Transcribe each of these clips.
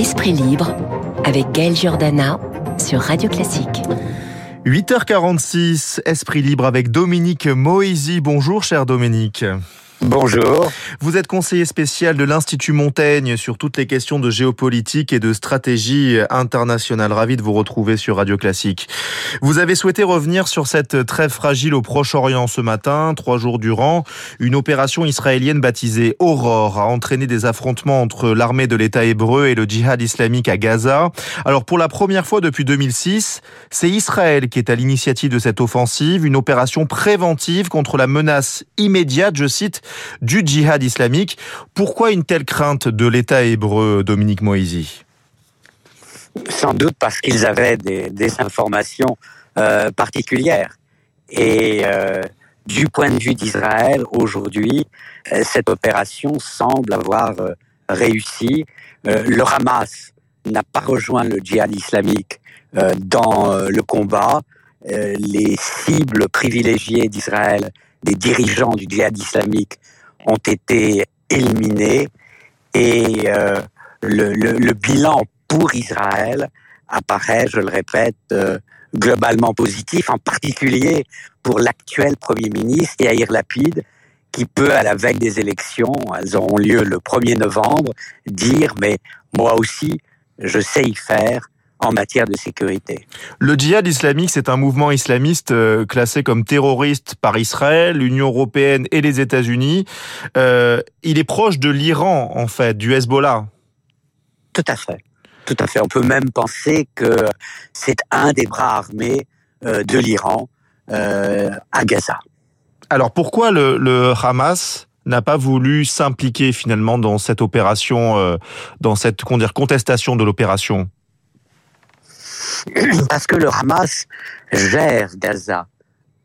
Esprit libre avec Gaël Giordana sur Radio Classique. 8h46, Esprit libre avec Dominique Moisy. Bonjour cher Dominique. Bonjour. Vous êtes conseiller spécial de l'Institut Montaigne sur toutes les questions de géopolitique et de stratégie internationale. Ravi de vous retrouver sur Radio Classique. Vous avez souhaité revenir sur cette trêve fragile au Proche-Orient ce matin, trois jours durant. Une opération israélienne baptisée Aurore a entraîné des affrontements entre l'armée de l'État hébreu et le djihad islamique à Gaza. Alors pour la première fois depuis 2006, c'est Israël qui est à l'initiative de cette offensive, une opération préventive contre la menace immédiate, je cite, du djihad islamique. Pourquoi une telle crainte de l'État hébreu, Dominique Moïsi Sans doute parce qu'ils avaient des, informations euh, particulières. Et euh, du point de vue d'Israël, aujourd'hui, euh, cette opération semble avoir réussi. le Hamas n'a pas rejoint le djihad islamique dans le combat. les cibles privilégiées d'Israël des dirigeants du djihad islamique ont été éliminés et euh, le, bilan pour Israël apparaît, je le répète, euh, globalement positif, en particulier pour l'actuel Premier ministre Yair Lapid, qui peut, à la veille des élections, elles auront lieu le 1er novembre, dire, mais moi aussi, je sais y faire, en matière de sécurité. Le djihad islamique, c'est un mouvement islamiste euh, classé comme terroriste par Israël, l'Union européenne et les États-Unis. Euh, il est proche de l'Iran, en fait, du Hezbollah. Tout à fait. Tout à fait. On peut même penser que c'est un des bras armés euh, de l'Iran à Gaza. Alors pourquoi le, le Hamas n'a pas voulu s'impliquer finalement dans cette opération, dans cette dire, contestation de l'opération? parce que le Hamas gère Gaza,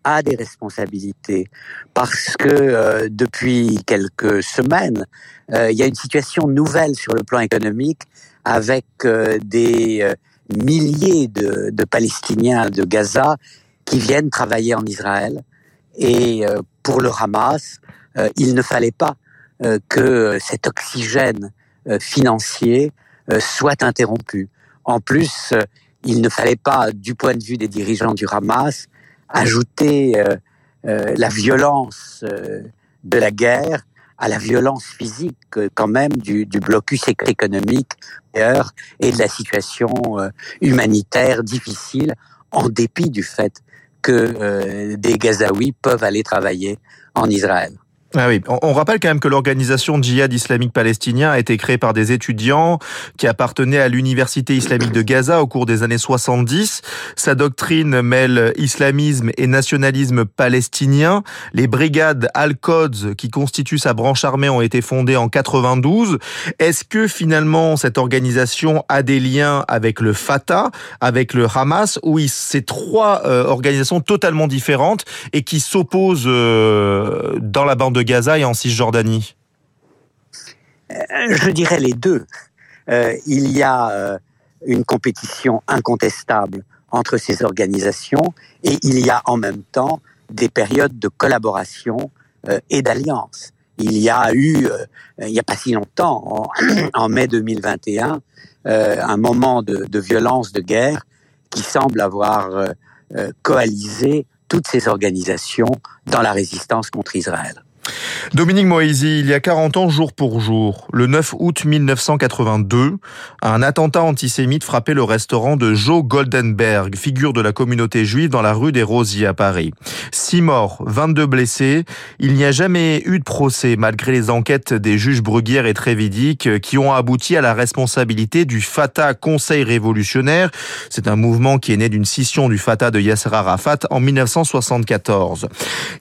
a des responsabilités, parce que euh, depuis quelques semaines, euh, il y a une situation nouvelle sur le plan économique avec euh, des milliers de, de, Palestiniens de Gaza qui viennent travailler en Israël. Et pour le Hamas, il ne fallait pas que cet oxygène financier soit interrompu. En plus, il ne fallait pas, du point de vue des dirigeants du Hamas, ajouter euh, euh, la violence euh, de la guerre à la violence physique quand même du, du blocus économique et de la situation humanitaire difficile en dépit du fait que des Gazaouis peuvent aller travailler en Israël. Ah oui, on, rappelle quand même que l'organisation djihad islamique palestinien a été créée par des étudiants qui appartenaient à l'université islamique de Gaza au cours des années 70. Sa doctrine mêle islamisme et nationalisme palestinien. Les brigades Al-Quds qui constituent sa branche armée ont été fondées en 92. Est-ce que finalement cette organisation a des liens avec le Fatah, avec le Hamas, ou c'est trois euh, organisations totalement différentes et qui s'opposent euh, dans la bande de Gaza et en Cisjordanie euh, Je dirais les deux. Euh, il y a euh, une compétition incontestable entre ces organisations et il y a en même temps des périodes de collaboration et d'alliance. Il y a eu, il n'y a pas si longtemps, en, mai 2021, un moment de, de, violence, de guerre, qui semble avoir coalisé toutes ces organisations dans la résistance contre Israël. Dominique Moisy, il y a 40 ans, jour pour jour, le 9 août 1982, un attentat antisémite frappait le restaurant de Joe Goldenberg, figure de la communauté juive dans la rue des Rosiers à Paris. Six morts, 22 blessés. Il n'y a jamais eu de procès, malgré les enquêtes des juges Bruguière et Trévidic, qui ont abouti à la responsabilité du Fatah Conseil révolutionnaire. C'est un mouvement qui est né d'une scission du Fatah de Yasser Arafat en 1974.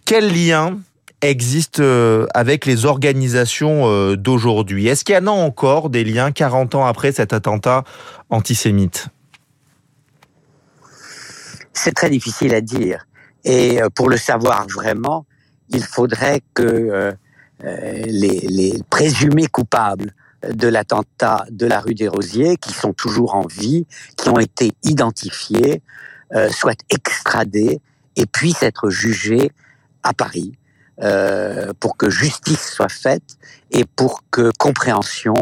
Quel lien existe euh, avec les organisations euh, d'aujourd'hui. Est-ce qu'il y en a encore des liens 40 ans après cet attentat antisémite? C'est très difficile à dire. Et euh, pour le savoir vraiment, il faudrait que les, les, présumés coupables de l'attentat de la rue des Rosiers, qui sont toujours en vie, qui ont été identifiés, soient extradés et puissent être jugés à Paris euh, pour que justice soit faite et pour que compréhension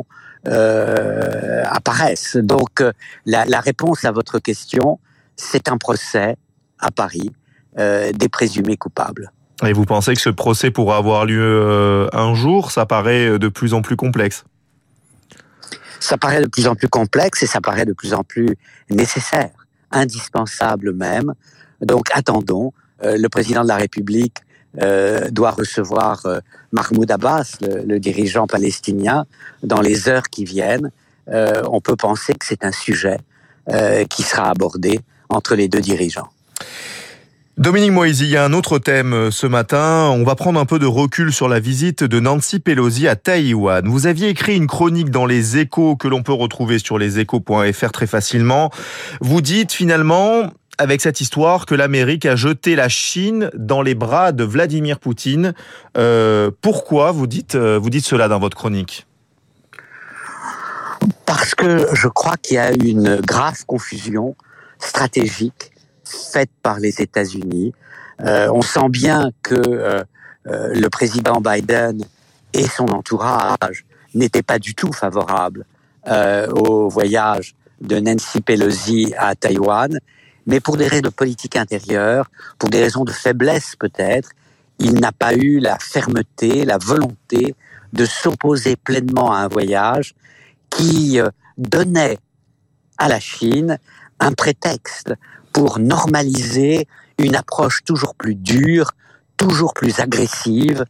apparaissent. Donc la, la, réponse à votre question, c'est un procès à Paris des présumés coupables. Et vous pensez que ce procès pourra avoir lieu un jour? Ça paraît de plus en plus complexe. Ça paraît de plus en plus complexe et ça paraît de plus en plus nécessaire, indispensable même. Donc attendons. le président de la République euh, doit recevoir euh, Mahmoud Abbas, le, dirigeant palestinien, dans les heures qui viennent. Euh, on peut penser que c'est un sujet qui sera abordé entre les deux dirigeants. Dominique Moisy, il y a un autre thème ce matin. On va prendre un peu de recul sur la visite de Nancy Pelosi à Taïwan. Vous aviez écrit une chronique dans les échos que l'on peut retrouver sur leséchos.fr très facilement. Vous dites finalement, avec cette histoire que l'Amérique a jeté la Chine dans les bras de Vladimir Poutine. Euh, pourquoi vous dites, euh, vous dites cela dans votre chronique? Parce que je crois qu'il y a une grave confusion stratégique faite par les États-Unis. Euh, on sent bien que le président Biden et son entourage n'étaient pas du tout favorables au voyage de Nancy Pelosi à Taïwan mais pour des raisons de politique intérieure, pour des raisons de faiblesse peut-être, il n'a pas eu la fermeté, la volonté de s'opposer pleinement à un voyage qui euh, donnait à la Chine un prétexte pour normaliser une approche toujours plus dure, toujours plus agressive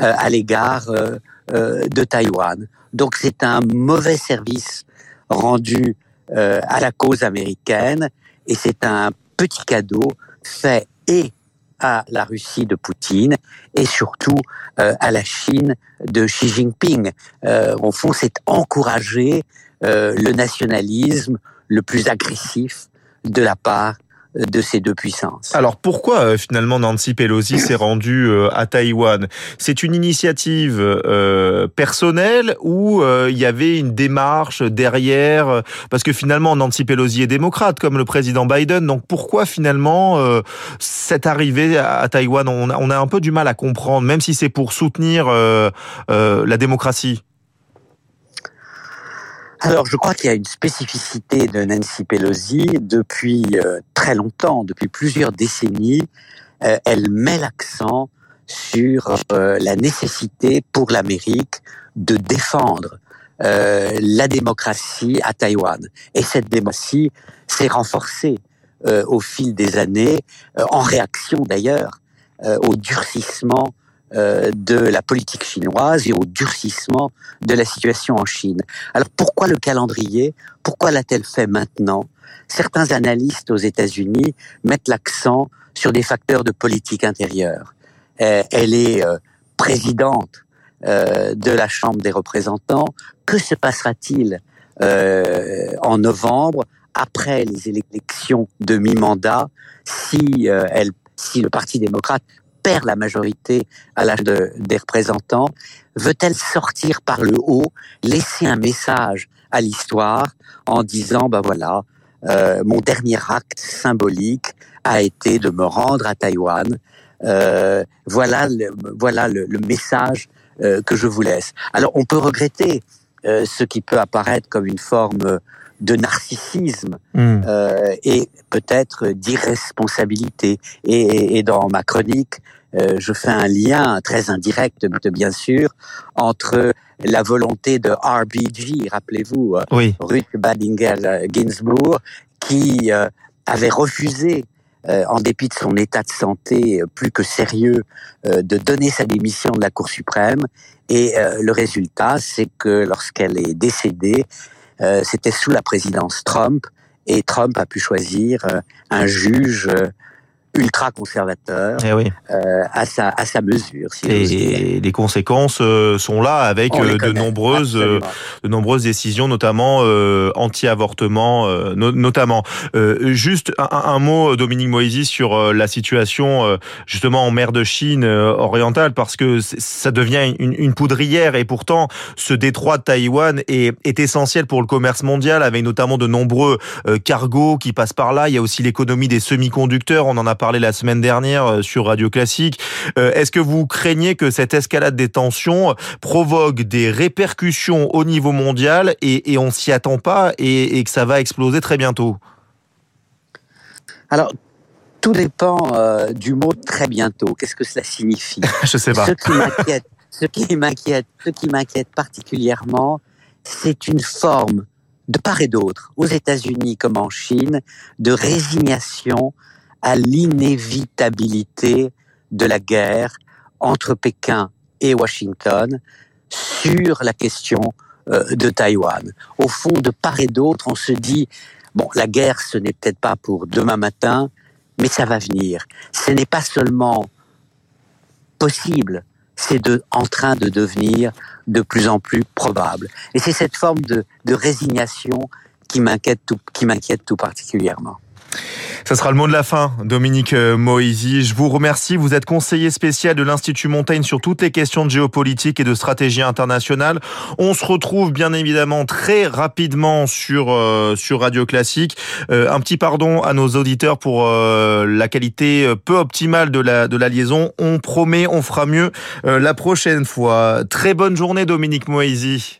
euh, à l'égard euh, de Taïwan. Donc c'est un mauvais service rendu à la cause américaine et c'est un petit cadeau fait et à la Russie de Poutine et surtout euh, à la Chine de Xi Jinping. Euh, au fond, c'est encourager euh, le nationalisme le plus agressif de la part de ces deux puissances. Alors pourquoi euh, finalement Nancy Pelosi s'est rendue euh, à Taïwan? C'est une initiative euh, personnelle ou il y avait une démarche derrière Parce que finalement Nancy Pelosi est démocrate comme le président Biden, donc pourquoi finalement cette arrivée à Taïwan on a, on a un peu du mal à comprendre, même si c'est pour soutenir la démocratie? Alors, je crois qu'il y a une spécificité de Nancy Pelosi depuis euh, très longtemps, depuis plusieurs décennies. Euh, elle met l'accent sur euh, la nécessité pour l'Amérique de défendre la démocratie à Taïwan. Et cette démocratie s'est renforcée au fil des années, en réaction d'ailleurs au durcissement euh, de la politique chinoise et au durcissement de la situation en Chine. Alors pourquoi le calendrier? Pourquoi l'a-t-elle fait maintenant? Certains analystes aux États-Unis mettent l'accent sur des facteurs de politique intérieure. Euh, elle est euh, présidente de la Chambre des représentants. Que se passera-t-il en novembre après les élections de mi-mandat si elle si le Parti démocrate perd la majorité à l'âge des représentants, veut-elle sortir par le haut, laisser un message à l'histoire en disant, ben voilà, euh, mon dernier acte symbolique a été de me rendre à Taïwan. Euh, voilà, le, voilà le, message euh, que je vous laisse. Alors, on peut regretter ce qui peut apparaître comme une forme de narcissisme hmm. euh, et peut-être d'irresponsabilité. Et, et, dans ma chronique, euh, je fais un lien très indirect, bien sûr, entre la volonté de RBG, rappelez-vous, euh, oui. Ruth Badinger Ginsburg, qui euh, avait refusé en dépit de son état de santé plus que sérieux, de donner sa démission de la Cour suprême. Et le résultat, c'est que lorsqu'elle est décédée, euh, c'était sous la présidence Trump, et Trump a pu choisir euh, un juge euh, ultra conservateur eh oui. euh, à sa à sa mesure. Si et les conséquences euh, sont là avec euh, de nombreuses de nombreuses décisions, notamment euh, anti-avortement, notamment. juste un, un, mot, Dominique Moisy, sur la situation justement en mer de Chine orientale, parce que ça devient une, une, poudrière et pourtant ce détroit de Taïwan est, est essentiel pour le commerce mondial, avec notamment de nombreux cargos qui passent par là. Il y a aussi l'économie des semi-conducteurs. On en a parlé la semaine dernière sur Radio Classique. Est-ce que vous craignez que cette escalade des tensions provoque des répercussions au niveau mondial et, et on s'y attend pas et, et que ça va exploser très bientôt? Alors, tout dépend euh, du mot très bientôt. Qu'est-ce que cela signifie? Je sais pas. Ce qui m'inquiète, ce qui m'inquiète, ce qui m'inquiète particulièrement, c'est une forme de part et d'autre, aux États-Unis comme en Chine, de résignation à l'inévitabilité de la guerre entre Pékin et Washington sur la question euh, de Taïwan. Au fond, de part et d'autre, on se dit, bon, la guerre, ce n'est peut-être pas pour demain matin, mais ça va venir. Ce n'est pas seulement possible, c'est en train de devenir de plus en plus probable. Et c'est cette forme de, de résignation qui m'inquiète tout, qui m'inquiète tout particulièrement. Ça sera le mot de la fin, Dominique euh, Moisy. Je vous remercie. Vous êtes conseiller spécial de l'Institut Montaigne sur toutes les questions de géopolitique et de stratégie internationale. On se retrouve bien évidemment très rapidement sur euh, sur Radio Classique. Euh, un petit pardon à nos auditeurs pour la qualité peu optimale de la de la liaison. On promet, on fera mieux la prochaine fois. Très bonne journée, Dominique Moisy.